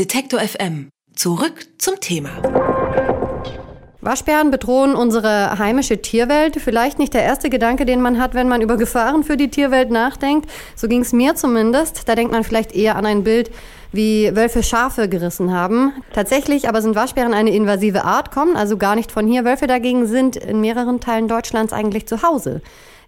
Detektor FM. Zurück zum Thema. Waschbären bedrohen unsere heimische Tierwelt. Vielleicht nicht der erste Gedanke, den man hat, wenn man über Gefahren für die Tierwelt nachdenkt. So ging es mir zumindest. Da denkt man vielleicht eher an ein Bild, wie Wölfe Schafe gerissen haben. Tatsächlich aber sind Waschbären eine invasive Art, kommen also gar nicht von hier. Wölfe dagegen sind in mehreren Teilen Deutschlands eigentlich zu Hause.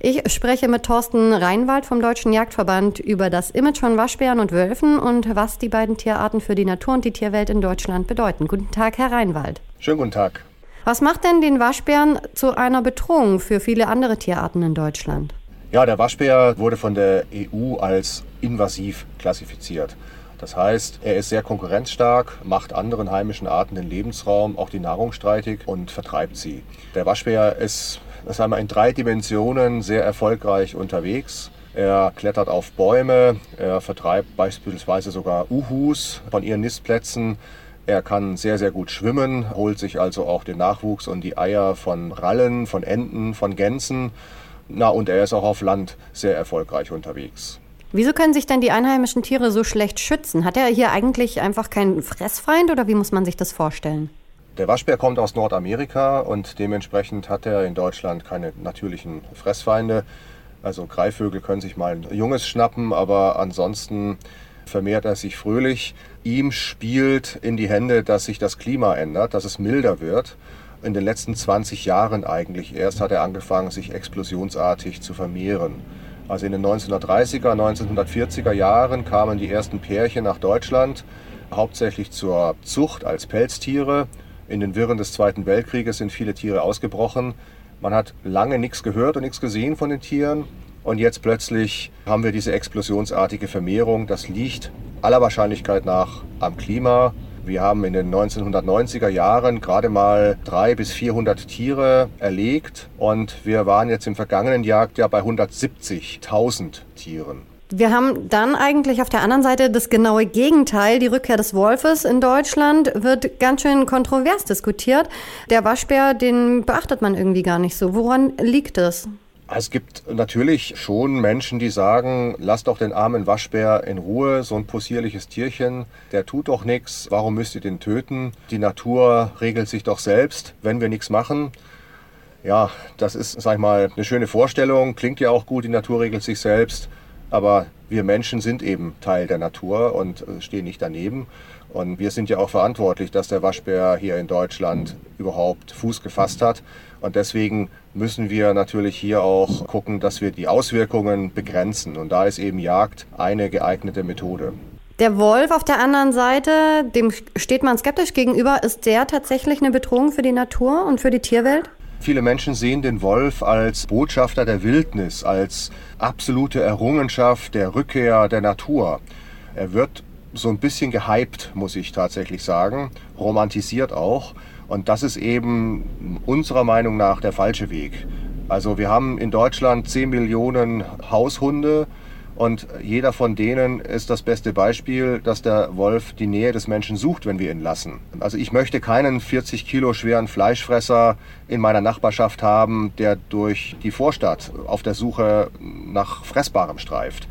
Ich spreche mit Thorsten Reinwald vom Deutschen Jagdverband über das Image von Waschbären und Wölfen und was die beiden Tierarten für die Natur und die Tierwelt in Deutschland bedeuten. Guten Tag, Herr Reinwald. Schönen guten Tag. Was macht denn den Waschbären zu einer Bedrohung für viele andere Tierarten in Deutschland? Ja, der Waschbär wurde von der EU als invasiv klassifiziert. Das heißt, er ist sehr konkurrenzstark, macht anderen heimischen Arten den Lebensraum, auch die Nahrung streitig und vertreibt sie. Der Waschbär ist sagen wir, in drei Dimensionen sehr erfolgreich unterwegs. Er klettert auf Bäume, er vertreibt beispielsweise sogar Uhus von ihren Nistplätzen. Er kann sehr, sehr gut schwimmen, holt sich also auch den Nachwuchs und die Eier von Rallen, von Enten, von Gänsen. Na, und er ist auch auf Land sehr erfolgreich unterwegs. Wieso können sich denn die einheimischen Tiere so schlecht schützen? Hat er hier eigentlich einfach keinen Fressfeind oder wie muss man sich das vorstellen? Der Waschbär kommt aus Nordamerika und dementsprechend hat er in Deutschland keine natürlichen Fressfeinde. Also Greifvögel können sich mal ein Junges schnappen, aber ansonsten vermehrt er sich fröhlich. Ihm spielt in die Hände, dass sich das Klima ändert, dass es milder wird. In den letzten 20 Jahren eigentlich erst hat er angefangen, sich explosionsartig zu vermehren. Also in den 1930er, 1940er Jahren kamen die ersten Pärchen nach Deutschland, hauptsächlich zur Zucht als Pelztiere. In den Wirren des Zweiten Weltkrieges sind viele Tiere ausgebrochen. Man hat lange nichts gehört und nichts gesehen von den Tieren. Und jetzt plötzlich haben wir diese explosionsartige Vermehrung. Das liegt aller Wahrscheinlichkeit nach am Klima. Wir haben in den 1990er Jahren gerade mal 300 bis 400 Tiere erlegt und wir waren jetzt im vergangenen Jagdjahr bei 170.000 Tieren. Wir haben dann eigentlich auf der anderen Seite das genaue Gegenteil. Die Rückkehr des Wolfes in Deutschland wird ganz schön kontrovers diskutiert. Der Waschbär, den beachtet man irgendwie gar nicht so. Woran liegt es? Es gibt natürlich schon Menschen, die sagen, lass doch den armen Waschbär in Ruhe, so ein possierliches Tierchen, der tut doch nichts, warum müsst ihr den töten? Die Natur regelt sich doch selbst, wenn wir nichts machen. Ja, das ist, sag ich mal, eine schöne Vorstellung, klingt ja auch gut, die Natur regelt sich selbst, aber wir Menschen sind eben Teil der Natur und äh, stehen nicht daneben. Und wir sind ja auch verantwortlich, dass der Waschbär hier in Deutschland überhaupt Fuß gefasst hat. Und deswegen müssen wir natürlich hier auch gucken, dass wir die Auswirkungen begrenzen. Und da ist eben Jagd eine geeignete Methode. Der Wolf auf der anderen Seite, dem steht man skeptisch gegenüber. Ist der tatsächlich eine Bedrohung für die Natur und für die Tierwelt? Viele Menschen sehen den Wolf als Botschafter der Wildnis, als absolute Errungenschaft der Rückkehr der Natur. Er wird so ein bisschen gehypt, muss ich tatsächlich sagen, romantisiert auch. Und das ist eben unserer Meinung nach der falsche Weg. Also wir haben in Deutschland 10 Millionen Haushunde und jeder von denen ist das beste Beispiel, dass der Wolf die Nähe des Menschen sucht, wenn wir ihn lassen. Also ich möchte keinen 40 Kilo schweren Fleischfresser in meiner Nachbarschaft haben, der durch die Vorstadt auf der Suche nach Fressbarem streift.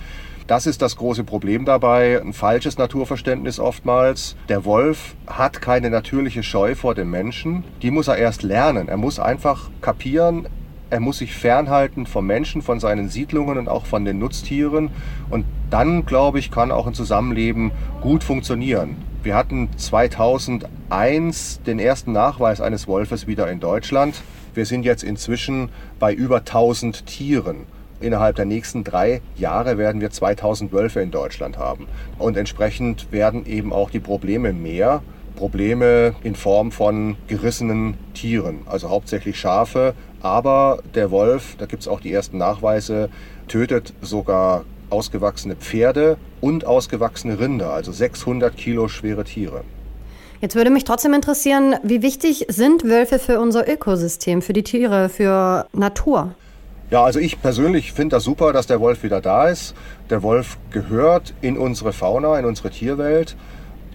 Das ist das große Problem dabei, ein falsches Naturverständnis oftmals. Der Wolf hat keine natürliche Scheu vor dem Menschen, die muss er erst lernen. Er muss einfach kapieren, er muss sich fernhalten vom Menschen, von seinen Siedlungen und auch von den Nutztieren. Und dann, glaube ich, kann auch ein Zusammenleben gut funktionieren. Wir hatten 2001 den ersten Nachweis eines Wolfes wieder in Deutschland. Wir sind jetzt inzwischen bei über 1000 Tieren innerhalb der nächsten drei Jahre werden wir 2000 Wölfe in Deutschland haben. Und entsprechend werden eben auch die Probleme mehr. Probleme in Form von gerissenen Tieren, also hauptsächlich Schafe. Aber der Wolf, da gibt es auch die ersten Nachweise, tötet sogar ausgewachsene Pferde und ausgewachsene Rinder, also 600 Kilo schwere Tiere. Jetzt würde mich trotzdem interessieren, wie wichtig sind Wölfe für unser Ökosystem, für die Tiere, für Natur? Ja, also ich persönlich finde das super, dass der Wolf wieder da ist. Der Wolf gehört in unsere Fauna, in unsere Tierwelt.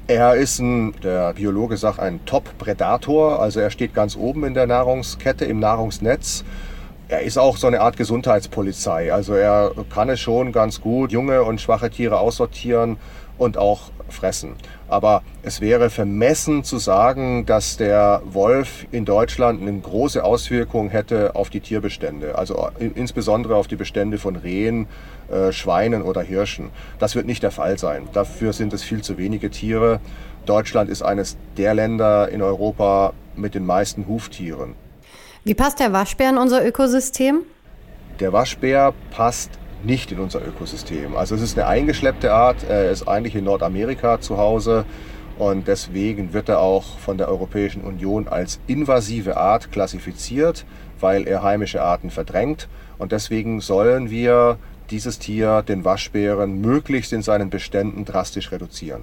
Er ist ein, der Biologe sagt, ein Top-Predator, also er steht ganz oben in der Nahrungskette, im Nahrungsnetz. Er ist auch so eine Art Gesundheitspolizei, also er kann es schon ganz gut, junge und schwache Tiere aussortieren und auch fressen. Aber es wäre vermessen zu sagen, dass der Wolf in Deutschland eine große Auswirkung hätte auf die Tierbestände, also insbesondere auf die Bestände von Rehen, äh, Schweinen oder Hirschen. Das wird nicht der Fall sein. Dafür sind es viel zu wenige Tiere. Deutschland ist eines der Länder in Europa mit den meisten Huftieren. Wie passt der Waschbär in unser Ökosystem? Der Waschbär passt nicht in unser Ökosystem. Also es ist eine eingeschleppte Art, er ist eigentlich in Nordamerika zu Hause und deswegen wird er auch von der Europäischen Union als invasive Art klassifiziert, weil er heimische Arten verdrängt und deswegen sollen wir dieses Tier, den Waschbären, möglichst in seinen Beständen drastisch reduzieren.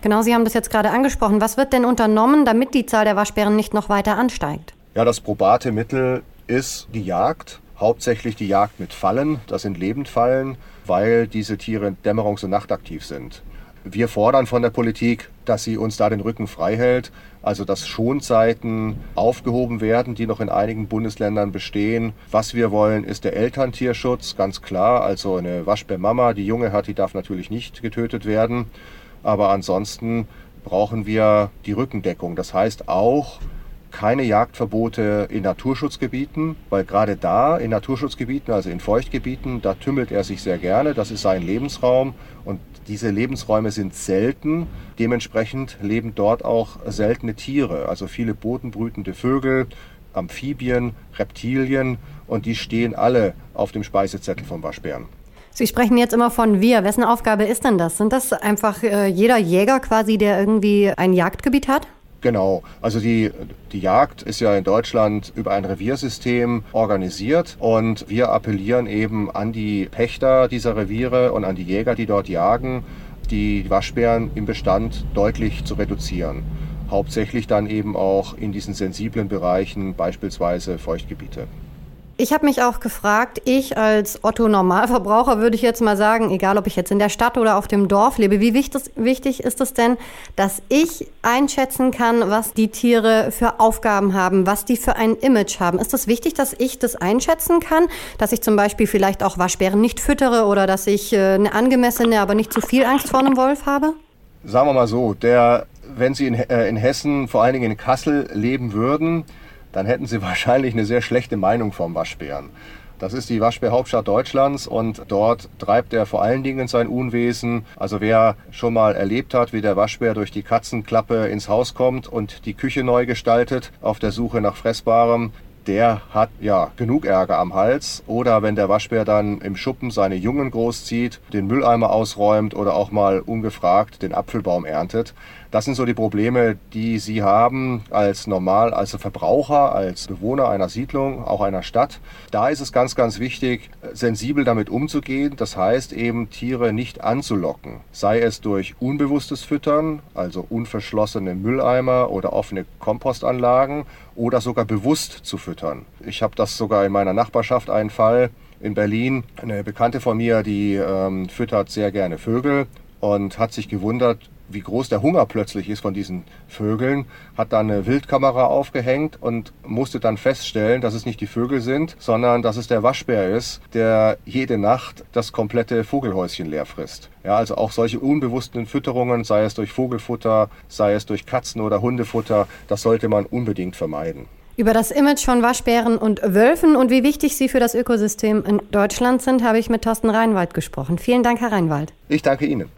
Genau, Sie haben das jetzt gerade angesprochen. Was wird denn unternommen, damit die Zahl der Waschbären nicht noch weiter ansteigt? Ja, das probate Mittel ist die Jagd hauptsächlich die Jagd mit Fallen. Das sind Lebendfallen, weil diese Tiere dämmerungs- und nachtaktiv sind. Wir fordern von der Politik, dass sie uns da den Rücken frei hält, also dass Schonzeiten aufgehoben werden, die noch in einigen Bundesländern bestehen. Was wir wollen, ist der Elterntierschutz, ganz klar. Also eine Waschbärmama, die Junge hat, die darf natürlich nicht getötet werden. Aber ansonsten brauchen wir die Rückendeckung. Das heißt auch, keine Jagdverbote in Naturschutzgebieten, weil gerade da in Naturschutzgebieten, also in Feuchtgebieten, da tümmelt er sich sehr gerne, das ist sein Lebensraum und diese Lebensräume sind selten, dementsprechend leben dort auch seltene Tiere, also viele bodenbrütende Vögel, Amphibien, Reptilien und die stehen alle auf dem Speisezettel vom Waschbären. Sie sprechen jetzt immer von wir. Wessen Aufgabe ist denn das? Sind das einfach äh, jeder Jäger quasi, der irgendwie ein Jagdgebiet hat? Genau, also die, die Jagd ist ja in Deutschland über ein Reviersystem organisiert und wir appellieren eben an die Pächter dieser Reviere und an die Jäger, die dort jagen, die Waschbären im Bestand deutlich zu reduzieren. Hauptsächlich dann eben auch in diesen sensiblen Bereichen, beispielsweise Feuchtgebiete. Ich habe mich auch gefragt, ich als Otto Normalverbraucher würde ich jetzt mal sagen, egal ob ich jetzt in der Stadt oder auf dem Dorf lebe, wie wichtig, wichtig ist es denn, dass ich einschätzen kann, was die Tiere für Aufgaben haben, was die für ein Image haben? Ist es das wichtig, dass ich das einschätzen kann, dass ich zum Beispiel vielleicht auch Waschbären nicht füttere oder dass ich äh, eine angemessene, aber nicht zu viel Angst vor einem Wolf habe? Sagen wir mal so, der, wenn Sie in, äh, in Hessen, vor allen Dingen in Kassel leben würden, dann hätten Sie wahrscheinlich eine sehr schlechte Meinung vom Waschbären. Das ist die Waschbärhauptstadt Deutschlands und dort treibt er vor allen Dingen sein Unwesen. Also wer schon mal erlebt hat, wie der Waschbär durch die Katzenklappe ins Haus kommt und die Küche neu gestaltet auf der Suche nach Fressbarem, der hat ja genug Ärger am Hals. Oder wenn der Waschbär dann im Schuppen seine Jungen großzieht, den Mülleimer ausräumt oder auch mal ungefragt den Apfelbaum erntet. Das sind so die Probleme, die Sie haben als normal, als Verbraucher, als Bewohner einer Siedlung, auch einer Stadt. Da ist es ganz, ganz wichtig, sensibel damit umzugehen. Das heißt eben, Tiere nicht anzulocken. Sei es durch unbewusstes Füttern, also unverschlossene Mülleimer oder offene Kompostanlagen oder sogar bewusst zu füttern. Ich habe das sogar in meiner Nachbarschaft einen Fall in Berlin. Eine Bekannte von mir, die ähm, füttert sehr gerne Vögel und hat sich gewundert, wie groß der Hunger plötzlich ist von diesen Vögeln, hat dann eine Wildkamera aufgehängt und musste dann feststellen, dass es nicht die Vögel sind, sondern dass es der Waschbär ist, der jede Nacht das komplette Vogelhäuschen leer frisst. Ja, also auch solche unbewussten Fütterungen, sei es durch Vogelfutter, sei es durch Katzen- oder Hundefutter, das sollte man unbedingt vermeiden. Über das Image von Waschbären und Wölfen und wie wichtig sie für das Ökosystem in Deutschland sind, habe ich mit Thorsten Reinwald gesprochen. Vielen Dank, Herr Reinwald. Ich danke Ihnen.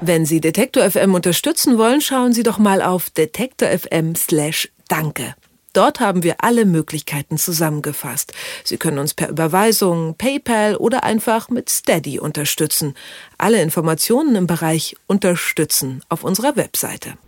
Wenn Sie Detektor FM unterstützen wollen, schauen Sie doch mal auf detektor FM slash Danke. Dort haben wir alle Möglichkeiten zusammengefasst. Sie können uns per Überweisung, PayPal oder einfach mit Steady unterstützen. Alle Informationen im Bereich Unterstützen auf unserer Webseite.